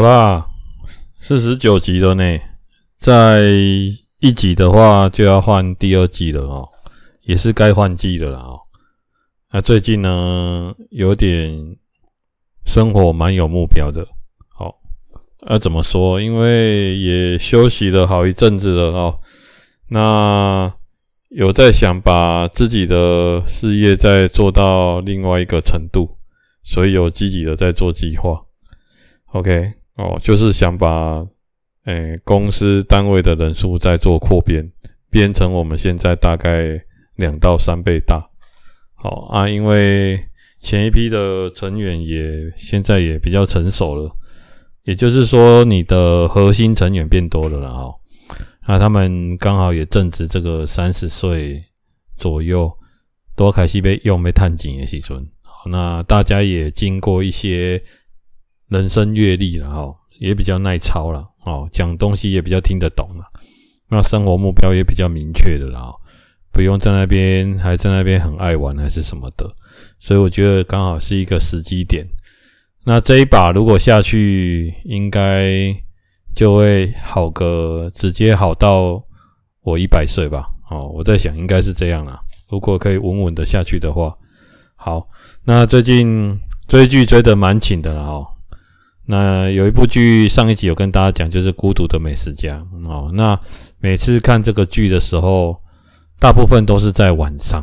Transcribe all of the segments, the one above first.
好啦，四十九集了呢，在一集的话就要换第二季了哦，也是该换季的了哦。那最近呢，有点生活蛮有目标的，好，那怎么说？因为也休息了好一阵子了哦，那有在想把自己的事业再做到另外一个程度，所以有积极的在做计划。OK。哦，就是想把诶、公司单位的人数再做扩编，编成我们现在大概两到三倍大。好啊，因为前一批的成员也现在也比较成熟了，也就是说你的核心成员变多了啦。哦，那他们刚好也正值这个三十岁左右，多开始被用被探井的时阵。好，那大家也经过一些。人生阅历了哈，也比较耐操了哦，讲东西也比较听得懂了，那生活目标也比较明确的了，不用在那边还在那边很爱玩还是什么的，所以我觉得刚好是一个时机点。那这一把如果下去，应该就会好个直接好到我一百岁吧？哦，我在想应该是这样啦。如果可以稳稳的下去的话，好，那最近追剧追得蛮紧的了哦。那有一部剧，上一集有跟大家讲，就是《孤独的美食家》哦。那每次看这个剧的时候，大部分都是在晚上。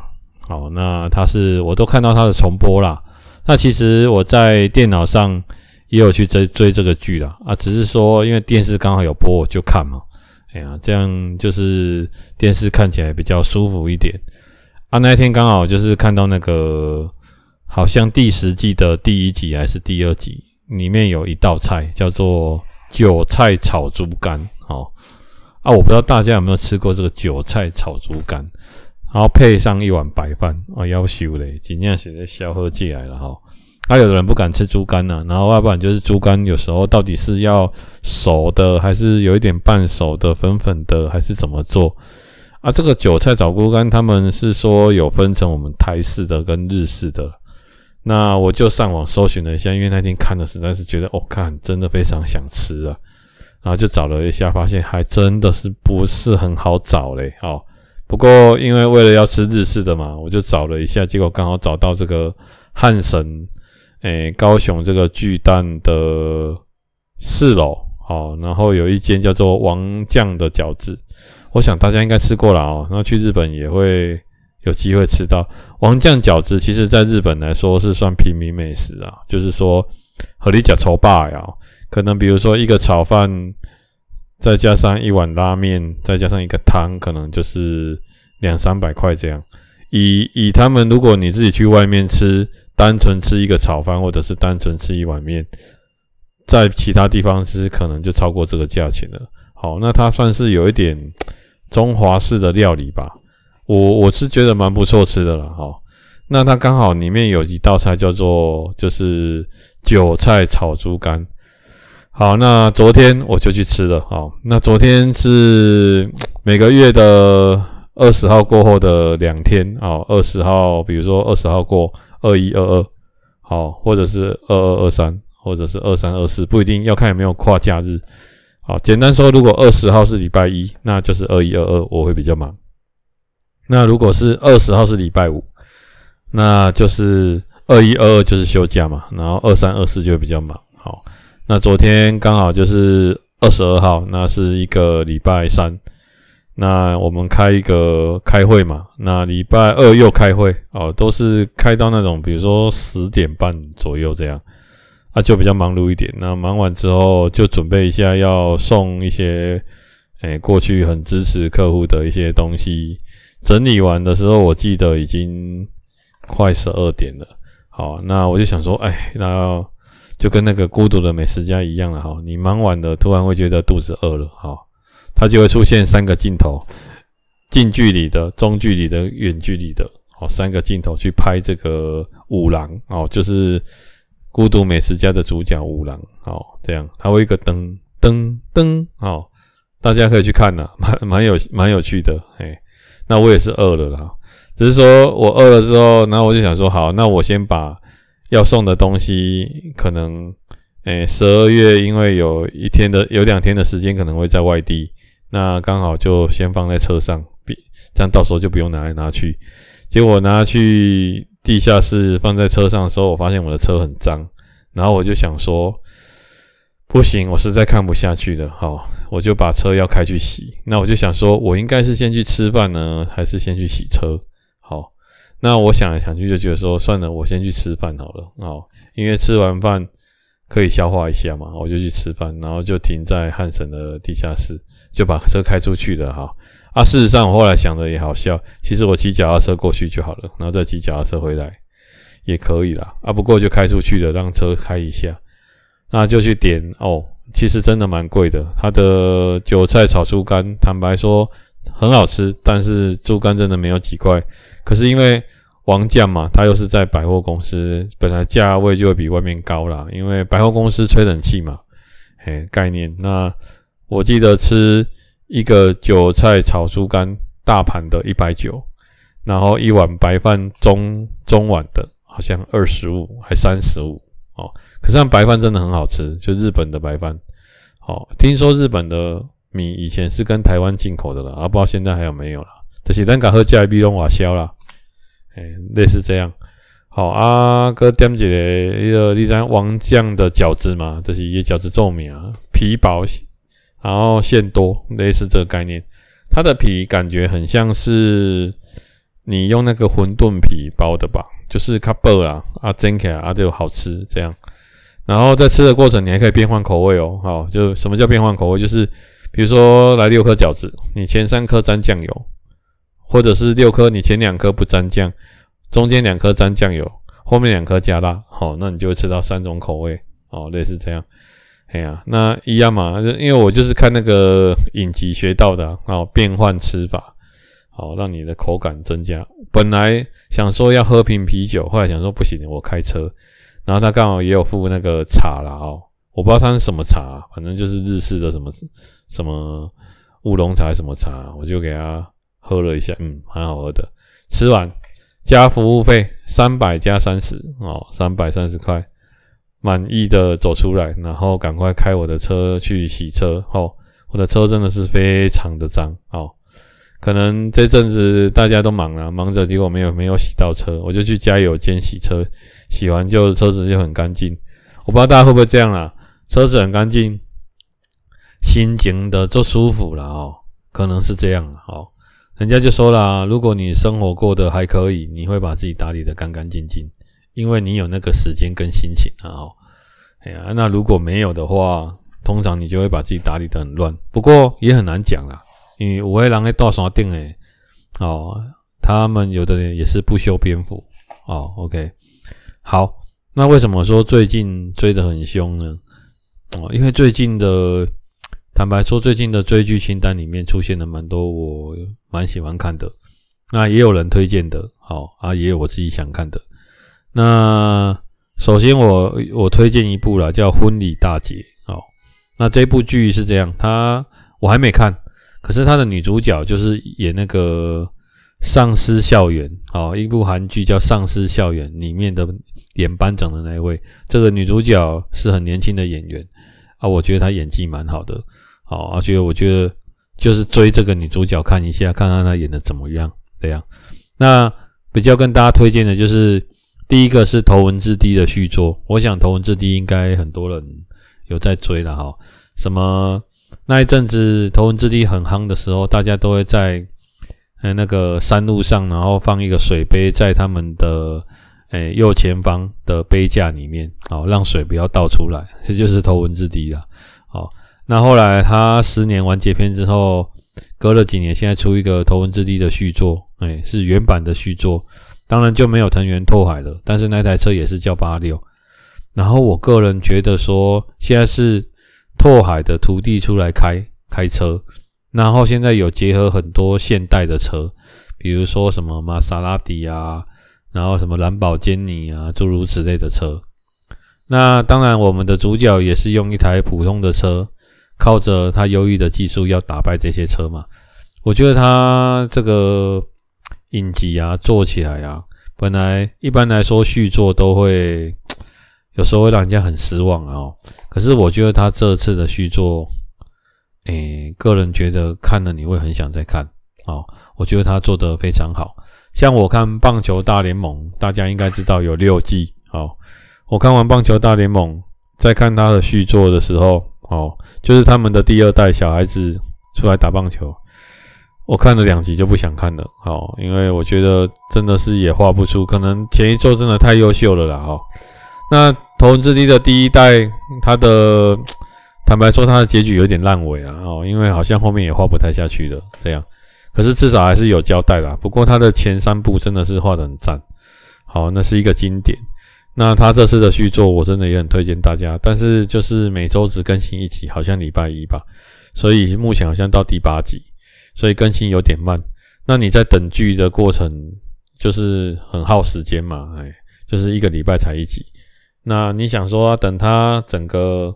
哦，那它是我都看到它的重播啦。那其实我在电脑上也有去追追这个剧啦。啊，只是说因为电视刚好有播，我就看嘛。哎呀，这样就是电视看起来比较舒服一点。啊，那一天刚好就是看到那个，好像第十季的第一集还是第二集。里面有一道菜叫做韭菜炒猪肝，哦啊，我不知道大家有没有吃过这个韭菜炒猪肝，然后配上一碗白饭，啊，要修嘞，尽量写在消喝进来了哈。啊，有的人不敢吃猪肝呢，然后要不然就是猪肝有时候到底是要熟的，还是有一点半熟的粉粉的，还是怎么做？啊，这个韭菜炒猪肝他们是说有分成我们台式的跟日式的。那我就上网搜寻了一下，因为那天看的实在是觉得，哦，看真的非常想吃啊，然后就找了一下，发现还真的是不是很好找嘞，哦，不过因为为了要吃日式的嘛，我就找了一下，结果刚好找到这个汉神，诶、高雄这个巨蛋的四楼，哦，然后有一间叫做王酱的饺子，我想大家应该吃过了哦，那去日本也会。有机会吃到王酱饺子，其实在日本来说是算平民美食啊。就是说，和你讲炒霸呀，可能比如说一个炒饭，再加上一碗拉面，再加上一个汤，可能就是两三百块这样。以以他们，如果你自己去外面吃，单纯吃一个炒饭，或者是单纯吃一碗面，在其他地方吃可能就超过这个价钱了。好，那它算是有一点中华式的料理吧。我我是觉得蛮不错吃的了哈，那它刚好里面有一道菜叫做就是韭菜炒猪肝，好，那昨天我就去吃了，好，那昨天是每个月的二十号过后的两天，好，二十号，比如说二十号过二一二二，好，或者是二二二三，或者是二三二四，不一定要看有没有跨假日，好，简单说，如果二十号是礼拜一，那就是二一二二，我会比较忙。那如果是二十号是礼拜五，那就是二一二二就是休假嘛，然后二三二四就会比较忙。好，那昨天刚好就是二十二号，那是一个礼拜三，那我们开一个开会嘛，那礼拜二又开会哦，都是开到那种比如说十点半左右这样，啊就比较忙碌一点。那忙完之后就准备一下要送一些，诶过去很支持客户的一些东西。整理完的时候，我记得已经快十二点了。好，那我就想说，哎，那就跟那个孤独的美食家一样了。哈，你忙完了，突然会觉得肚子饿了。哈，它就会出现三个镜头：近距离的、中距离的、远距离的。好，三个镜头去拍这个五郎。哦，就是孤独美食家的主角五郎。哦，这样，它会一个灯灯灯。哦，大家可以去看呐，蛮蛮有蛮有趣的。哎。那我也是饿了啦，只是说我饿了之后，然后我就想说，好，那我先把要送的东西，可能，诶，十二月因为有一天的有两天的时间可能会在外地，那刚好就先放在车上，比这样到时候就不用拿来拿去。结果拿去地下室放在车上的时候，我发现我的车很脏，然后我就想说，不行，我实在看不下去了，好，我就把车要开去洗。那我就想说，我应该是先去吃饭呢，还是先去洗车？好，那我想来想去就觉得说，算了，我先去吃饭好了，好，因为吃完饭。可以消化一下嘛，我就去吃饭，然后就停在汉神的地下室，就把车开出去了哈。啊，事实上我后来想的也好笑，其实我骑脚踏车过去就好了，然后再骑脚踏车回来也可以啦。啊，不过就开出去了，让车开一下，那就去点哦。其实真的蛮贵的，它的韭菜炒猪肝，坦白说很好吃，但是猪肝真的没有几块。可是因为王将嘛，他又是在百货公司，本来价位就会比外面高啦，因为百货公司吹冷气嘛，嘿，概念。那我记得吃一个韭菜炒猪肝大盘的一百九，然后一碗白饭中中碗的，好像二十五还三十五哦。可是那白饭真的很好吃，就日本的白饭。哦，听说日本的米以前是跟台湾进口的了，啊，不知道现在还有没有了。这是咱家喝加比拢瓦销啦。哎，类似这样，好啊，哥点一个一个第三王将的饺子嘛，这是一个饺子做名啊，皮薄，然后馅多，类似这个概念。它的皮感觉很像是你用那个馄饨皮包的吧，就是卡薄啦，啊蒸起来啊就好吃这样。然后在吃的过程，你还可以变换口味哦。好，就什么叫变换口味？就是比如说来六颗饺子，你前三颗沾酱油。或者是六颗，你前两颗不沾酱，中间两颗沾酱油，后面两颗加辣，好，那你就会吃到三种口味，哦，类似这样，哎呀，那一样嘛，因为我就是看那个影集学到的，哦，变换吃法，好，让你的口感增加。本来想说要喝瓶啤酒，后来想说不行，我开车，然后他刚好也有附那个茶啦，哦，我不知道他是什么茶，反正就是日式的什么什么乌龙茶什么茶，我就给他。喝了一下，嗯，蛮好喝的。吃完加服务费三百加三十哦，三百三十块，满意的走出来，然后赶快开我的车去洗车。哦，我的车真的是非常的脏哦。可能这阵子大家都忙了，忙着结果没有没有洗到车，我就去加油间洗车，洗完就车子就很干净。我不知道大家会不会这样啦，车子很干净，心情的就舒服了哦，可能是这样哦。人家就说了，如果你生活过得还可以，你会把自己打理得干干净净，因为你有那个时间跟心情啊。哦，哎呀，那如果没有的话，通常你就会把自己打理得很乱。不过也很难讲啦，因为有的人在大山定诶，哦，他们有的人也是不修边幅哦。OK，好，那为什么说最近追得很凶呢？哦，因为最近的。坦白说，最近的追剧清单里面出现了蛮多我蛮喜欢看的，那也有人推荐的，好啊，也有我自己想看的。那首先我我推荐一部啦，叫《婚礼大捷》。哦，那这部剧是这样，它我还没看，可是它的女主角就是演那个《丧尸校园》好，一部韩剧叫《丧尸校园》里面的演班长的那一位，这个女主角是很年轻的演员啊，我觉得她演技蛮好的。好，而且我觉得就是追这个女主角看一下，看看她演的怎么样。这样，那比较跟大家推荐的就是第一个是《头文字 D》的续作。我想《头文字 D》应该很多人有在追了哈。什么那一阵子《头文字 D》很夯的时候，大家都会在呃那个山路上，然后放一个水杯在他们的诶右前方的杯架里面，好让水不要倒出来，这就是《头文字 D》了。好。那后来他十年完结篇之后，隔了几年，现在出一个《头文字 D》的续作，哎，是原版的续作，当然就没有藤原拓海了，但是那台车也是叫八六。然后我个人觉得说，现在是拓海的徒弟出来开开车，然后现在有结合很多现代的车，比如说什么玛莎拉蒂啊，然后什么蓝宝坚尼啊，诸如此类的车。那当然，我们的主角也是用一台普通的车。靠着他优异的技术要打败这些车嘛？我觉得他这个影集啊做起来啊，本来一般来说续作都会有时候会让人家很失望、哦。可是我觉得他这次的续作，诶、个人觉得看了你会很想再看哦。我觉得他做得非常好。像我看《棒球大联盟》，大家应该知道有六季。哦，我看完《棒球大联盟》，在看他的续作的时候，哦，就是他们的第二代小孩子出来打棒球。我看了两集就不想看了，哦，因为我觉得真的是也画不出，可能前一作真的太优秀了啦，哦。那《头文字 D》的第一代，他的坦白说，它的结局有点烂尾了，哦，因为好像后面也画不太下去了，这样。可是至少还是有交代啦。不过它的前三部真的是画得很赞，好，那是一个经典。那他这次的续作，我真的也很推荐大家，但是就是每周只更新一集，好像礼拜一吧，所以目前好像到第八集。所以更新有点慢，那你在等剧的过程就是很耗时间嘛，哎，就是一个礼拜才一集。那你想说等它整个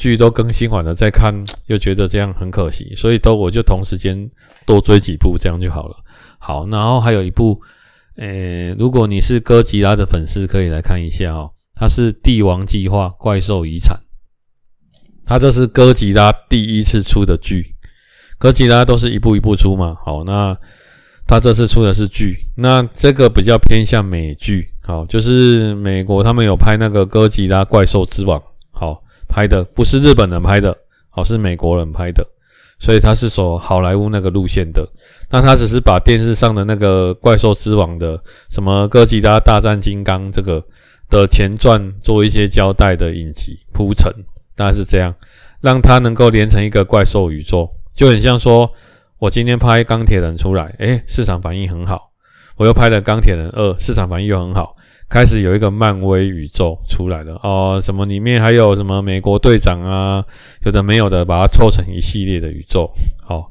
剧都更新完了再看，又觉得这样很可惜，所以都我就同时间多追几部这样就好了。好，然后还有一部，诶，如果你是哥吉拉的粉丝，可以来看一下哦，它是《帝王计划：怪兽遗产》，它这是哥吉拉第一次出的剧。哥吉拉都是一步一步出嘛，好，那他这次出的是剧，那这个比较偏向美剧，好，就是美国他们有拍那个哥吉拉怪兽之王，拍的不是日本人拍的，而，是美国人拍的，所以他是走好莱坞那个路线的，那他只是把电视上的那个怪兽之王的什么哥吉拉大战金刚这个的前传做一些交代的影集铺陈，大概是这样，让他能够连成一个怪兽宇宙。就很像说，我今天拍钢铁人出来，诶，市场反应很好。我又拍了钢铁人二，市场反应又很好，开始有一个漫威宇宙出来了哦。什么里面还有什么美国队长啊，有的没有的，把它凑成一系列的宇宙。好，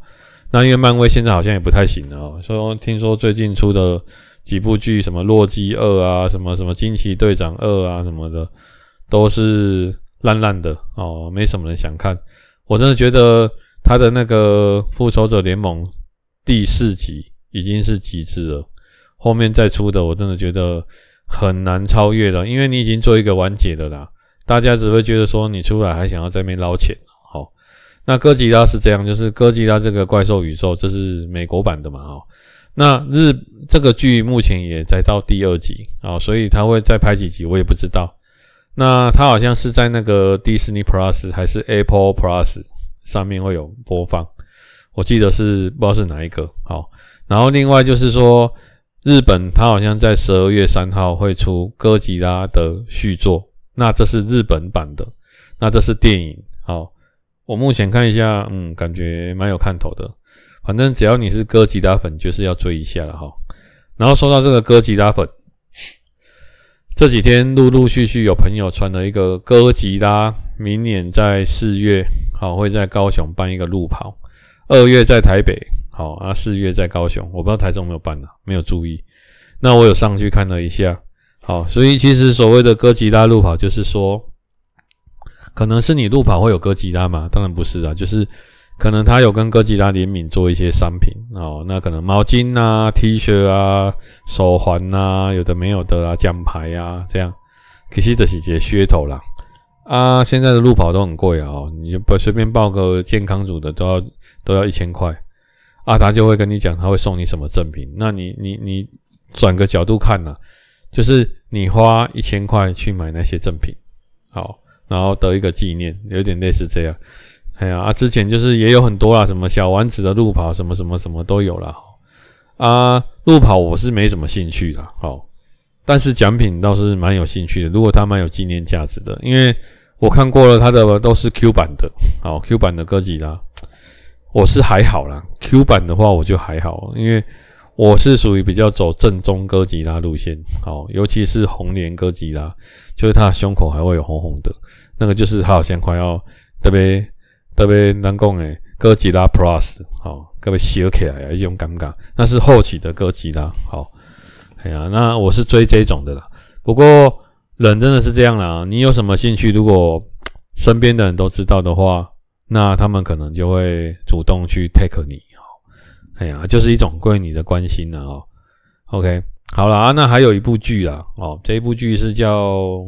那因为漫威现在好像也不太行了哦。说听说最近出的几部剧，什么洛基二啊，什么什么惊奇队长二啊，什么的，都是烂烂的哦，没什么人想看。我真的觉得。他的那个复仇者联盟第四集已经是极致了，后面再出的我真的觉得很难超越了，因为你已经做一个完结的啦，大家只会觉得说你出来还想要在那边捞钱。好，那哥吉拉是这样，就是哥吉拉这个怪兽宇宙，这是美国版的嘛？哈，那日这个剧目前也在到第二集啊，所以他会再拍几集我也不知道。那他好像是在那个 Disney Plus 还是 Apple Plus？上面会有播放，我记得是不知道是哪一个。好，然后另外就是说，日本它好像在十二月三号会出哥吉拉的续作，那这是日本版的，那这是电影。好，我目前看一下，嗯，感觉蛮有看头的。反正只要你是哥吉拉粉，就是要追一下了哈。然后说到这个哥吉拉粉，这几天陆陆续续有朋友传了一个哥吉拉，明年在四月。好，会在高雄办一个路跑，二月在台北，好啊，四月在高雄，我不知道台中有没有办呢，没有注意。那我有上去看了一下，好，所以其实所谓的哥吉拉路跑，就是说，可能是你路跑会有哥吉拉嘛？当然不是啊，就是可能他有跟哥吉拉联名做一些商品哦，那可能毛巾啊、T 恤啊、手环啊，有的没有的啊，奖牌啊，这样，其实就是一个噱头啦。啊，现在的路跑都很贵啊，你就不随便报个健康组的都要都要一千块，啊，他就会跟你讲他会送你什么赠品，那你你你转个角度看呐，就是你花一千块去买那些赠品，好，然后得一个纪念，有点类似这样。哎呀，啊，之前就是也有很多啦，什么小丸子的路跑，什么什么什么都有啦。啊，路跑我是没什么兴趣的，好，但是奖品倒是蛮有兴趣的，如果它蛮有纪念价值的，因为。我看过了，它的都是 Q 版的，好 Q 版的哥吉拉，我是还好啦。Q 版的话我就还好，因为我是属于比较走正宗哥吉拉路线，好，尤其是红莲哥吉拉，就是它的胸口还会有红红的，那个就是它好像快要特别特别难讲诶，哥吉拉 Plus，好，特别小起来啊，一种尴尬，那是后期的哥吉拉，好，哎呀，那我是追这种的啦，不过。人真的是这样啦，你有什么兴趣，如果身边的人都知道的话，那他们可能就会主动去 take 你哦。哎呀，就是一种对你的关心了哦。OK，好了啊，那还有一部剧啦哦，这一部剧是叫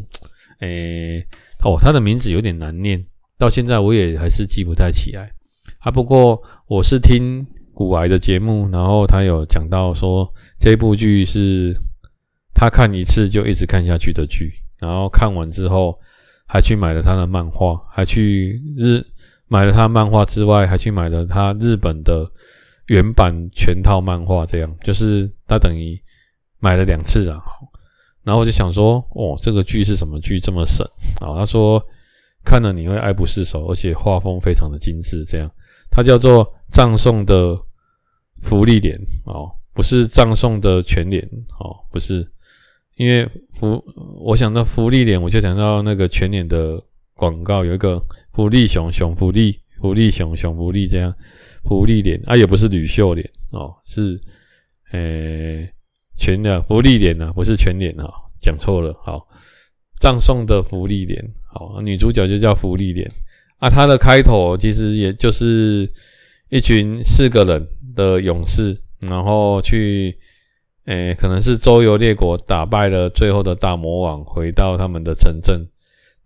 诶，哦，他的名字有点难念，到现在我也还是记不太起来啊。不过我是听古癌的节目，然后他有讲到说这部剧是他看一次就一直看下去的剧，然后看完之后还去买了他的漫画，还去日买了他漫画之外，还去买了他日本的原版全套漫画，这样就是他等于买了两次啊。然后我就想说，哦，这个剧是什么剧这么神啊？他说看了你会爱不释手，而且画风非常的精致。这样，它叫做葬送的芙莉莲哦，不是葬送的全联哦，不是，因为福，我想到芙莉莲，我就想到那个全联的广告，有一个福利熊熊福利，福利熊熊福利这样，芙莉莲啊，也不是吕秀莲哦，是诶。欸全的芙莉莲啊，不是全脸啊，讲错了。好，葬送的福利脸，好，女主角就叫芙莉莲啊。她的开头其实也就是一群四个人的勇士，然后去，诶、可能是周游列国，打败了最后的大魔王，回到他们的城镇，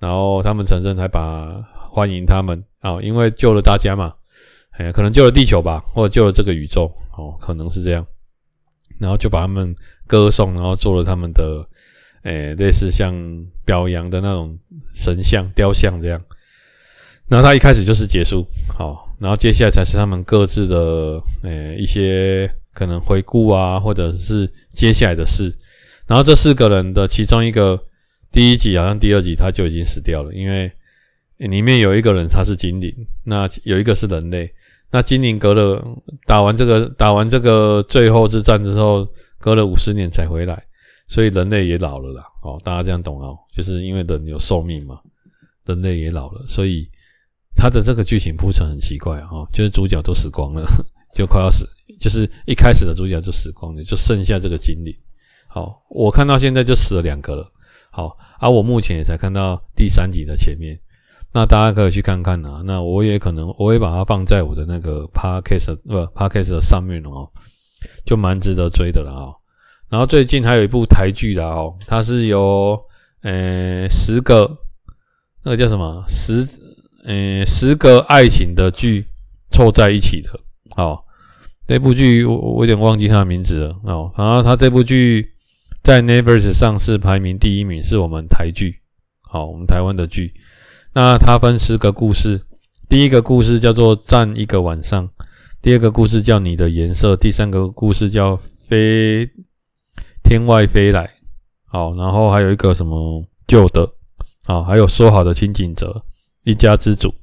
然后他们城镇还把欢迎他们啊，因为救了大家嘛，哎、可能救了地球吧，或者救了这个宇宙，哦，可能是这样。然后就把他们歌颂，然后做了他们的，诶、类似像表扬的那种神像雕像这样。然后他一开始就是结束，好，然后接下来才是他们各自的，诶、一些可能回顾啊，或者是接下来的事。然后这四个人的其中一个，第一集好像第二集他就已经死掉了，因为里面有一个人他是精灵，那有一个是人类。那精灵隔了打完这个打完这个最后之战之后，隔了五十年才回来，所以人类也老了啦。哦，大家这样懂哦，就是因为人有寿命嘛，人类也老了，所以他的这个剧情铺陈很奇怪哦，就是主角都死光了，就快要死，就是一开始的主角就死光了，就剩下这个精灵。好，我看到现在就死了两个了。好，而我目前也才看到第三集的前面。那大家可以去看看啊，那我也可能我会把它放在我的那个 podcast 不 podcast 的上面哦，就蛮值得追的了啊。然后最近还有一部台剧的哦，它是由呃十个那个叫什么十呃十个爱情的剧凑在一起的哦。那部剧我我有点忘记它的名字了哦。然后它这部剧在 Netflix 上是排名第一名，是我们台剧，好，我们台湾的剧。那它分十个故事，第一个故事叫做《站一个晚上》，第二个故事叫《你的颜色》，第三个故事叫《飞天外飞来》。好，然后还有一个什么旧的，好，还有说好的轻井泽，一家之主，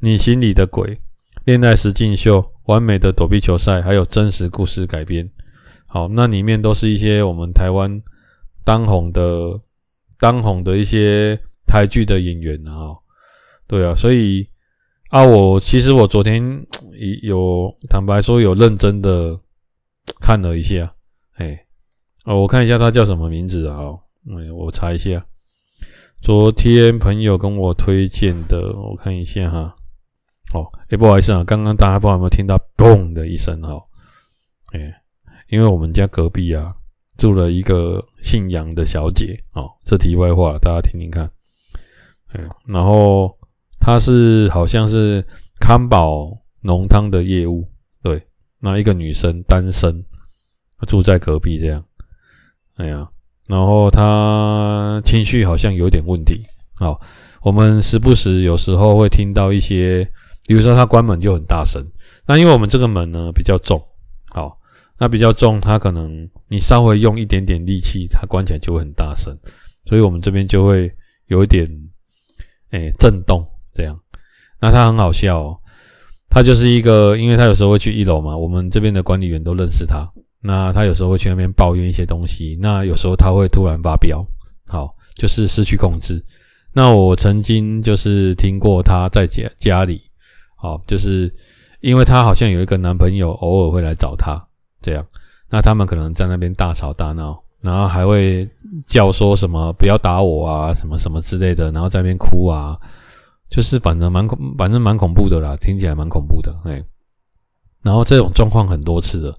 你心里的鬼，恋爱实境秀，完美的躲避球赛，还有真实故事改编。好，那里面都是一些我们台湾当红的、当红的一些台剧的演员啊。对啊，所以啊，我其实我昨天 有坦白说有认真的看了一下，哎，哦，我看一下他叫什么名字啊？哎，我查一下，昨天朋友跟我推荐的，我看一下哈。哦，哎，不好意思啊，刚刚大家不知道有没有听到“嘣”的一声哈？哎，因为我们家隔壁啊住了一个姓杨的小姐哦，这题外话，大家听听看。嗯，然后。他是好像是康宝浓汤的业务，对，那一个女生单身，住在隔壁这样，哎呀，然后他情绪好像有点问题，好，我们时不时有时候会听到一些，比如说他关门就很大声，那因为我们这个门呢比较重，好，那比较重，他可能你稍微用一点点力气，它关起来就会很大声，所以我们这边就会有一点，哎，震动。这样，那他很好笑哦。他就是一个，因为他有时候会去一楼嘛，我们这边的管理员都认识他。那他有时候会去那边抱怨一些东西。那有时候他会突然发飙，好，就是失去控制。那我曾经就是听过他在家家里，好，就是因为他好像有一个男朋友，偶尔会来找他，这样。那他们可能在那边大吵大闹，然后还会叫说什么不要打我啊，什么什么之类的，然后在那边哭啊。就是反正蛮恐，反正蛮恐怖的啦，听起来蛮恐怖的，哎。然后这种状况很多次了，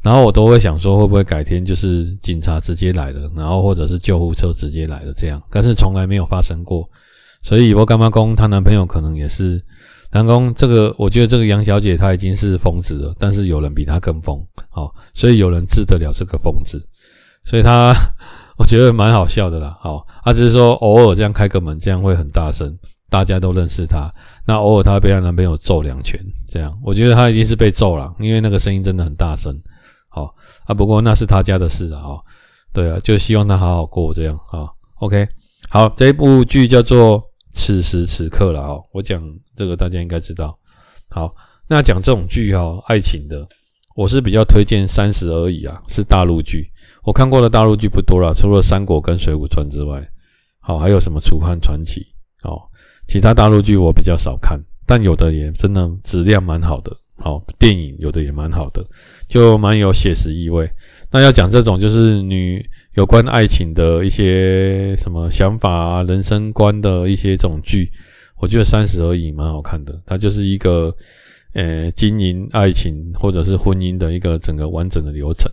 然后我都会想说，会不会改天就是警察直接来了，然后或者是救护车直接来了这样，但是从来没有发生过。所以我干妈公她男朋友可能也是，南宫这个，我觉得这个杨小姐她已经是疯子了，但是有人比她更疯，好，所以有人治得了这个疯子，所以她 我觉得蛮好笑的啦，好，她只是说偶尔这样开个门，这样会很大声，大家都认识她，那偶尔她被她男朋友揍两拳，这样，我觉得她已经是被揍了，因为那个声音真的很大声。好啊，不过那是他家的事啊，哈，对啊，就希望她好好过这样啊。OK，好，这一部剧叫做《此时此刻》了啊。我讲这个大家应该知道。好，那讲这种剧哈，爱情的，我是比较推荐《三十而已》啊，是大陆剧。我看过的大陆剧不多了，除了《三国》跟《水浒传》之外，好，还有什么《楚汉传奇》哦，其他大陆剧我比较少看，但有的也真的质量蛮好的。好，电影有的也蛮好的。就蛮有写实意味。那要讲这种就是女有关爱情的一些什么想法啊、人生观的一些这种剧，我觉得《三十而已》蛮好看的。它就是一个呃经营爱情或者是婚姻的一个整个完整的流程。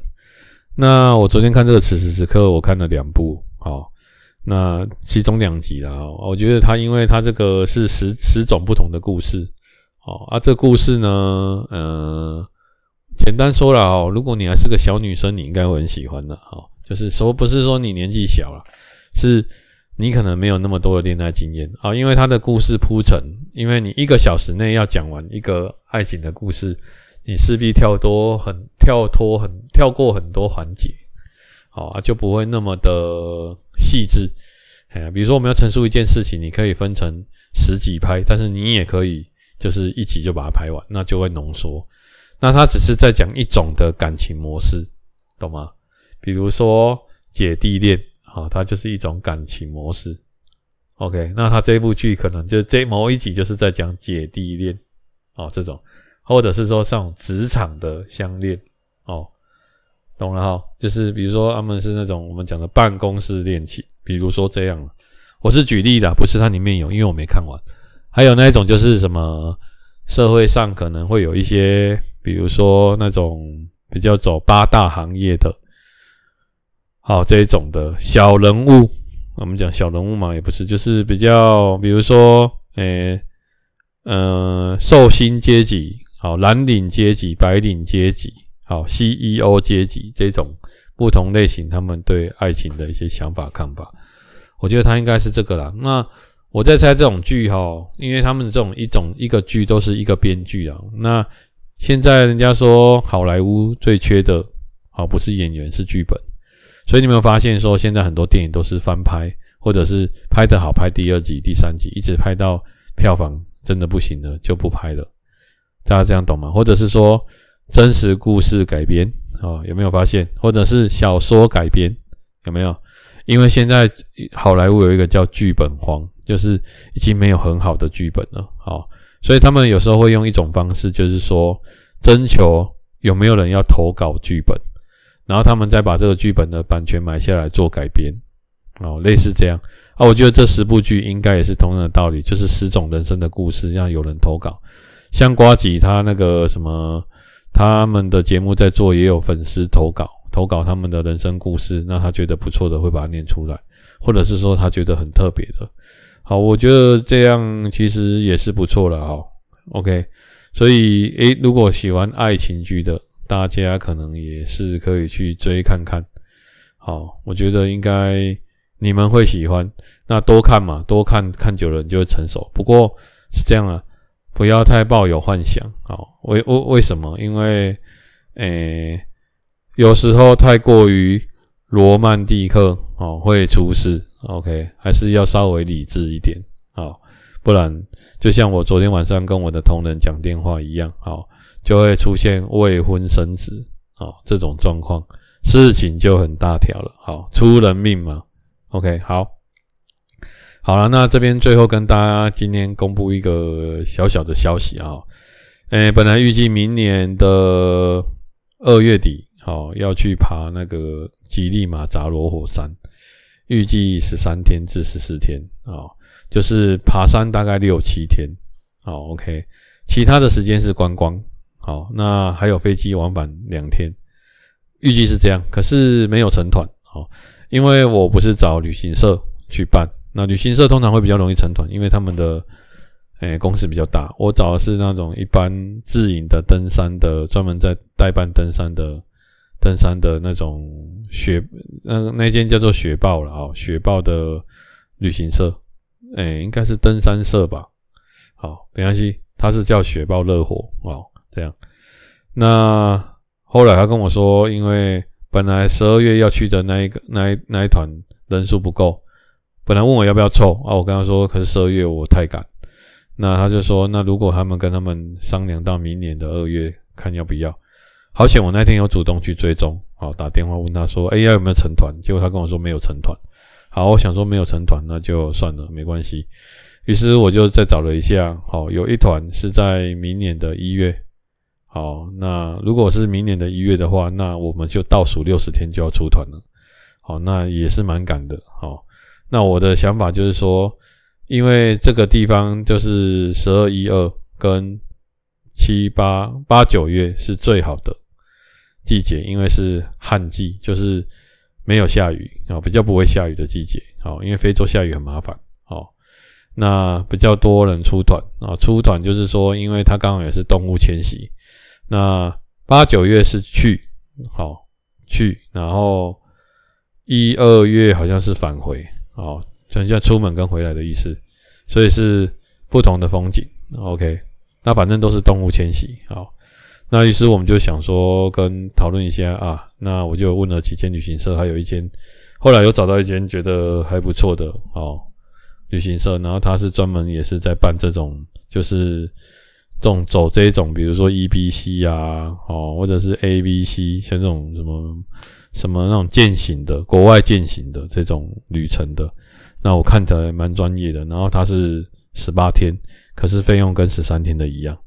那我昨天看这个此时此刻，我看了两部，好，那其中两集啦。我觉得它因为它这个是十十种不同的故事，哦啊，这故事呢，呃。简单说了哦，如果你还是个小女生，你应该会很喜欢的哈。就是说，不是说你年纪小了，是你可能没有那么多的恋爱经验啊。因为他的故事铺陈，因为你一个小时内要讲完一个爱情的故事，你势必跳多很跳脱很跳过很多环节，好啊，就不会那么的细致。哎，比如说我们要陈述一件事情，你可以分成十几拍，但是你也可以就是一集就把它拍完，那就会浓缩。那他只是在讲一种的感情模式，懂吗？比如说姐弟恋，啊，它就是一种感情模式。OK，那他这部剧可能就这某一集就是在讲姐弟恋，哦，这种，或者是说像职场的相恋，哦，懂了哈？就是比如说他们是那种我们讲的办公室恋情，比如说这样，我是举例的，不是它里面有，因为我没看完。还有那一种就是什么社会上可能会有一些。比如说那种比较走八大行业的，好，这一种的小人物，我们讲小人物嘛，也不是，就是比较，比如说，诶、欸，呃，寿星阶级，好，蓝领阶级、白领阶级，好，CEO 阶级这种不同类型，他们对爱情的一些想法看法，我觉得他应该是这个啦。那我在猜这种剧哈，因为他们这种一种一个剧都是一个编剧啊，那。现在人家说好莱坞最缺的，好不是演员是剧本，所以你有没有发现说现在很多电影都是翻拍，或者是拍得好拍第二集、第三集，一直拍到票房真的不行了就不拍了，大家这样懂吗？或者是说真实故事改编啊，有没有发现？或者是小说改编有没有？因为现在好莱坞有一个叫剧本荒，就是已经没有很好的剧本了，好。所以他们有时候会用一种方式，就是说征求有没有人要投稿剧本，然后他们再把这个剧本的版权买下来做改编，哦，类似这样啊。我觉得这十部剧应该也是同样的道理，就是十种人生的故事让有人投稿。像瓜吉他那个什么，他们的节目在做，也有粉丝投稿，投稿他们的人生故事，那他觉得不错的会把它念出来，或者是说他觉得很特别的。好，我觉得这样其实也是不错了哈。OK，所以诶，如果喜欢爱情剧的，大家可能也是可以去追看看。好，我觉得应该你们会喜欢。那多看嘛，多看看久了你就会成熟。不过是这样啊，不要太抱有幻想。好，为为为什么？因为诶，有时候太过于罗曼蒂克哦，会出事。OK，还是要稍微理智一点，好，不然就像我昨天晚上跟我的同仁讲电话一样，好，就会出现未婚生子，哦，这种状况，事情就很大条了，好，出人命嘛。OK，好，好了，那这边最后跟大家今天公布一个小小的消息啊，诶，本来预计明年的二月底，好，要去爬那个吉力马扎罗火山。预计十三天至十四天啊，就是爬山大概六七天，好，OK，其他的时间是观光，好，那还有飞机往返两天，预计是这样，可是没有成团哦，因为我不是找旅行社去办，那旅行社通常会比较容易成团，因为他们的诶、公司比较大。我找的是那种一般自营的登山的，专门在代办登山的，登山的那种雪，那那间叫做雪豹了啊，雪豹的旅行社，诶、欸，应该是登山社吧？好，没关系，他是叫雪豹乐活哦，这样，那。后来他跟我说，因为本来十二月要去的那一个那一那一团人数不够，本来问我要不要凑啊，我跟他说，可是十二月我太赶。那他就说，那如果他们跟他们商量到明年的二月，看要不要。好险我那天有主动去追踪，好打电话问他说，哎，要有没有成团？结果他跟我说没有成团。好，我想说没有成团，那就算了，没关系。于是我就再找了一下，好，有一团是在明年的一月。好，那如果是明年的一月的话，那我们就倒数六十天就要出团了。好，那也是蛮赶的。好，那我的想法就是说，因为这个地方就是十二、一二跟七八八九月是最好的季节，因为是旱季，就是没有下雨啊，比较不会下雨的季节。好，因为非洲下雨很麻烦。好，那比较多人出团啊，出团就是说，因为它刚好也是动物迁徙。那八九月是去，好去，然后一二月好像是返回，哦，就像出门跟回来的意思，所以是不同的风景。OK，那反正都是动物迁徙，好，那于是我们就想说跟讨论一下啊，那我就问了几间旅行社，还有一间，后来有找到一间觉得还不错的哦旅行社，然后他是专门也是在办这种就是。这种走这种，比如说 E B C 啊，哦，或者是 A B C，像这种什么什么那种践行的，国外践行的这种旅程的，那我看起来蛮专业的。然后他是十八天，可是费用跟十三天的一样。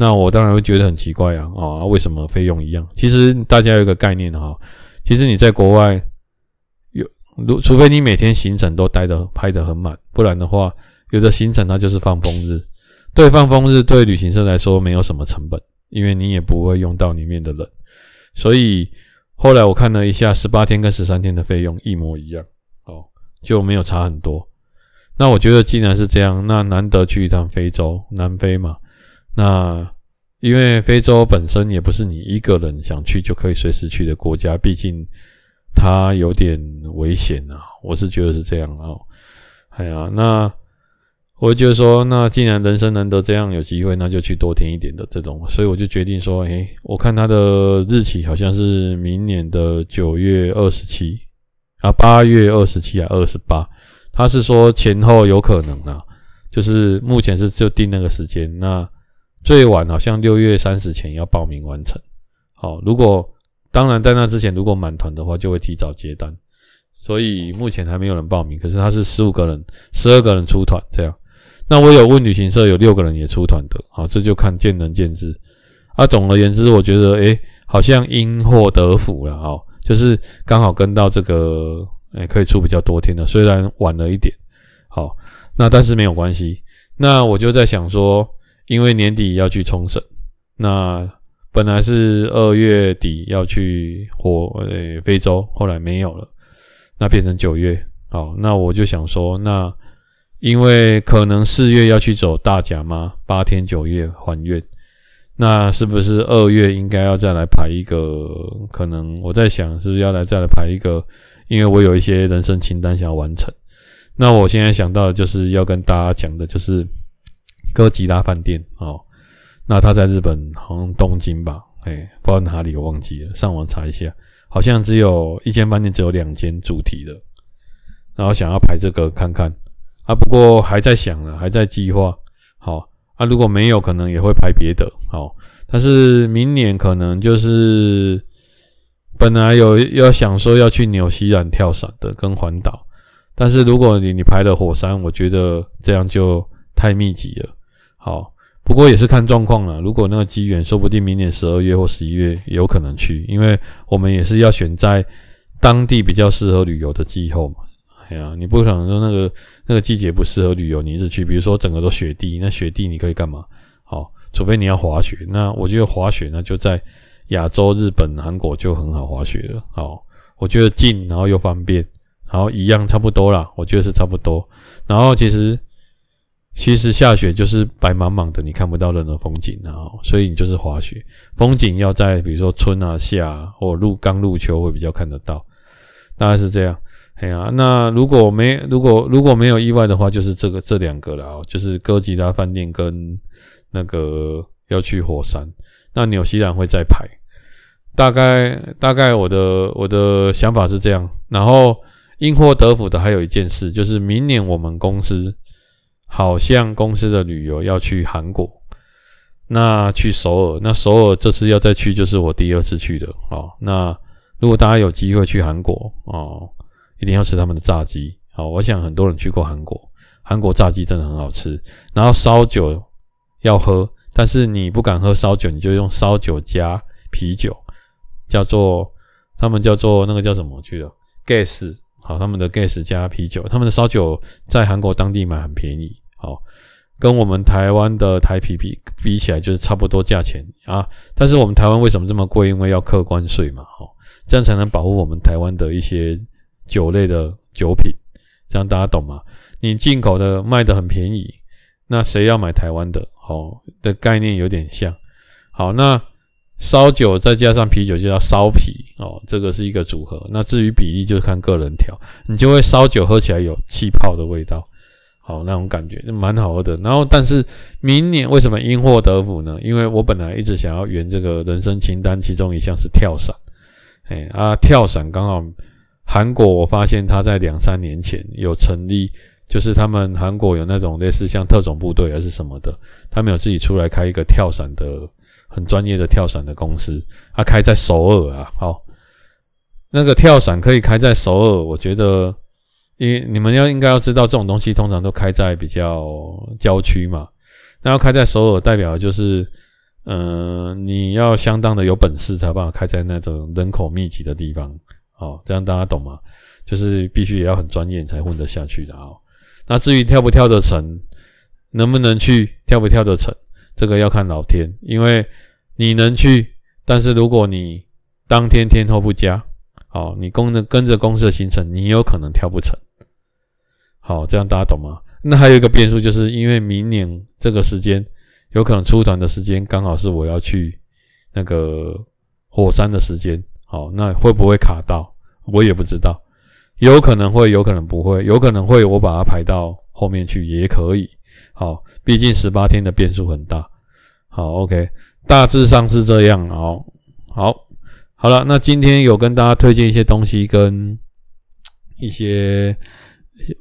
那我当然会觉得很奇怪啊，啊，为什么费用一样？其实大家有一个概念哈，其实你在国外有，如除非你每天行程都待得拍得很满，不然的话，有的行程它就是放风日。对放风日对旅行社来说没有什么成本，因为你也不会用到里面的人，所以后来我看了一下，十八天跟十三天的费用一模一样，哦，就没有差很多。那我觉得既然是这样，那难得去一趟非洲，南非嘛，那因为非洲本身也不是你一个人想去就可以随时去的国家，毕竟它有点危险啊，我是觉得是这样哦。哎呀，那。我就说，那既然人生难得这样有机会，那就去多听一点的这种，所以我就决定说，诶，我看他的日期好像是明年的九月二十七啊，八月二十七还二十八，他是说前后有可能啊，就是目前是就定那个时间，那最晚好像六月三十前要报名完成。好，如果当然在那之前如果满团的话，就会提早接单，所以目前还没有人报名，可是他是十五个人、十二个人出团这样。那我有问旅行社，有六个人也出团的，好，这就看见仁见智。啊，总而言之，我觉得，诶、好像因祸得福了，哦，就是刚好跟到这个，诶、可以出比较多天的，虽然晚了一点，好，那但是没有关系。那我就在想说，因为年底要去冲绳，那本来是二月底要去火，诶、非洲，后来没有了，那变成九月，好，那我就想说，那。因为可能四月要去走大甲妈，八天九月还愿，那是不是二月应该要再来排一个？可能我在想，是不是要来再来排一个？因为我有一些人生清单想要完成。那我现在想到的就是要跟大家讲的，就是哥吉拉饭店哦。那他在日本好像东京吧？哎，不知道哪里，我忘记了，上网查一下，好像只有一间饭店，只有两间主题的。然后想要排这个看看。啊，不过还在想呢，还在计划。好，啊，如果没有，可能也会排别的。好，但是明年可能就是本来有要想说要去纽西兰跳伞的跟环岛，但是如果你你排了火山，我觉得这样就太密集了。好，不过也是看状况了。如果那个机缘，说不定明年十二月或十一月有可能去，因为我们也是要选在当地比较适合旅游的气候嘛。哎呀，你不可能说那个那个季节不适合旅游，你一直去，比如说整个都雪地，那雪地你可以干嘛？好，除非你要滑雪。那我觉得滑雪呢，就在亚洲、日本、韩国就很好滑雪了。好，我觉得近，然后又方便，然后一样差不多啦，我觉得是差不多。然后其实其实下雪就是白茫茫的，你看不到任何风景啊，所以你就是滑雪。风景要在比如说春啊、夏啊或入刚入秋会比较看得到，大概是这样。哎呀，那如果没如果如果没有意外的话，就是这个这两个了啊，就是哥吉拉饭店跟那个要去火山。那纽西兰会再排，大概大概我的我的想法是这样。然后因祸得福的还有一件事，就是明年我们公司好像公司的旅游要去韩国，那去首尔，那首尔这次要再去，就是我第二次去的哦。那如果大家有机会去韩国哦。一定要吃他们的炸鸡，好，我想很多人去过韩国，韩国炸鸡真的很好吃。然后烧酒要喝，但是你不敢喝烧酒，你就用烧酒加啤酒，叫做他们叫做那个叫什么去了？gas，好，他们的 gas 加啤酒，他们的烧酒在韩国当地买很便宜，好，跟我们台湾的台啤比比起来就是差不多价钱啊。但是我们台湾为什么这么贵？因为要课关税嘛，好，这样才能保护我们台湾的一些。酒类的酒品，这样大家懂吗？你进口的卖得很便宜，那谁要买台湾的？哦，的概念有点像。好，那烧酒再加上啤酒就叫烧啤哦，这个是一个组合。那至于比例就是看个人调，你就会烧酒喝起来有气泡的味道，好，那种感觉蛮好喝的。然后，但是明年为什么因祸得福呢？因为我本来一直想要圆这个人生清单，其中一项是跳伞。哎啊，跳伞刚好。韩国，我发现他在两三年前有成立，就是他们韩国有那种类似像特种部队还是什么的，他们有自己出来开一个跳伞的很专业的跳伞的公司，他开在首尔啊，好，那个跳伞可以开在首尔，我觉得，因你们要应该要知道这种东西通常都开在比较郊区嘛，那要开在首尔代表就是，嗯、呃，你要相当的有本事才有办法开在那种人口密集的地方。哦，这样大家懂吗？就是必须也要很专业才混得下去的啊。那至于跳不跳得成，能不能去，跳不跳得成，这个要看老天。因为你能去，但是如果你当天天候不佳，好，你跟着跟着公司的行程，你有可能跳不成。好，这样大家懂吗？那还有一个变数，就是因为明年这个时间，有可能出团的时间刚好是我要去那个火山的时间。好，那会不会卡到？我也不知道，有可能会，有可能不会，有可能会，我把它排到后面去也可以。好，毕竟十八天的变数很大。好，OK，大致上是这样。好，好，好了，那今天有跟大家推荐一些东西跟一些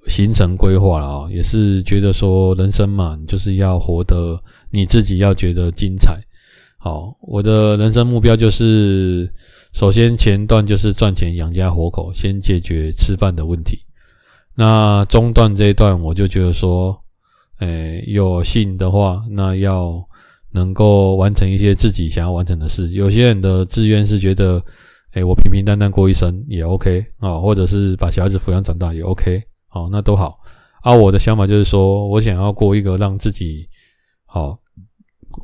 行程规划了啊，也是觉得说人生嘛，就是要活得你自己要觉得精彩。好，我的人生目标就是。首先，前段就是赚钱养家活口，先解决吃饭的问题。那中段这一段，我就觉得说，诶，有幸的话，那要能够完成一些自己想要完成的事。有些人的志愿是觉得，诶，我平平淡淡过一生也 OK 啊，或者是把小孩子抚养长大也 OK，好，那都好。啊，我的想法就是说，我想要过一个让自己好。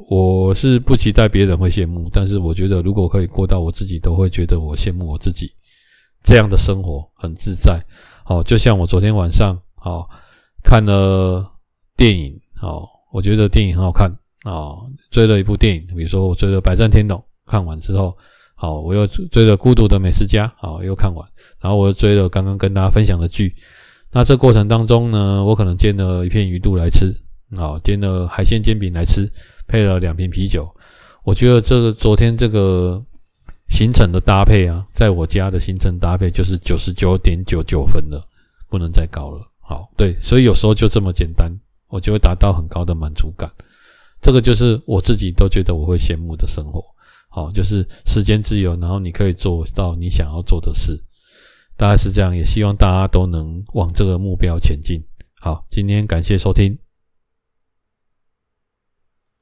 我是不期待别人会羡慕，但是我觉得如果可以过到我自己都会觉得我羡慕我自己这样的生活很自在。好，就像我昨天晚上好看了电影，好，我觉得电影很好看啊，追了一部电影，比如说我追了《百战天龙》，看完之后，好，我又追了《孤独的美食家》，好，又看完，然后我又追了刚刚跟大家分享的剧。那这过程当中呢，我可能煎了一片鱼肚来吃，好，煎了海鲜煎饼来吃。配了两瓶啤酒，我觉得这个昨天这个行程的搭配啊，在我家的行程搭配就是九十九点九九分了，不能再高了。好，对，所以有时候就这么简单，我就会达到很高的满足感。这个就是我自己都觉得我会羡慕的生活。好，就是时间自由，然后你可以做到你想要做的事，大概是这样。也希望大家都能往这个目标前进。好，今天感谢收听。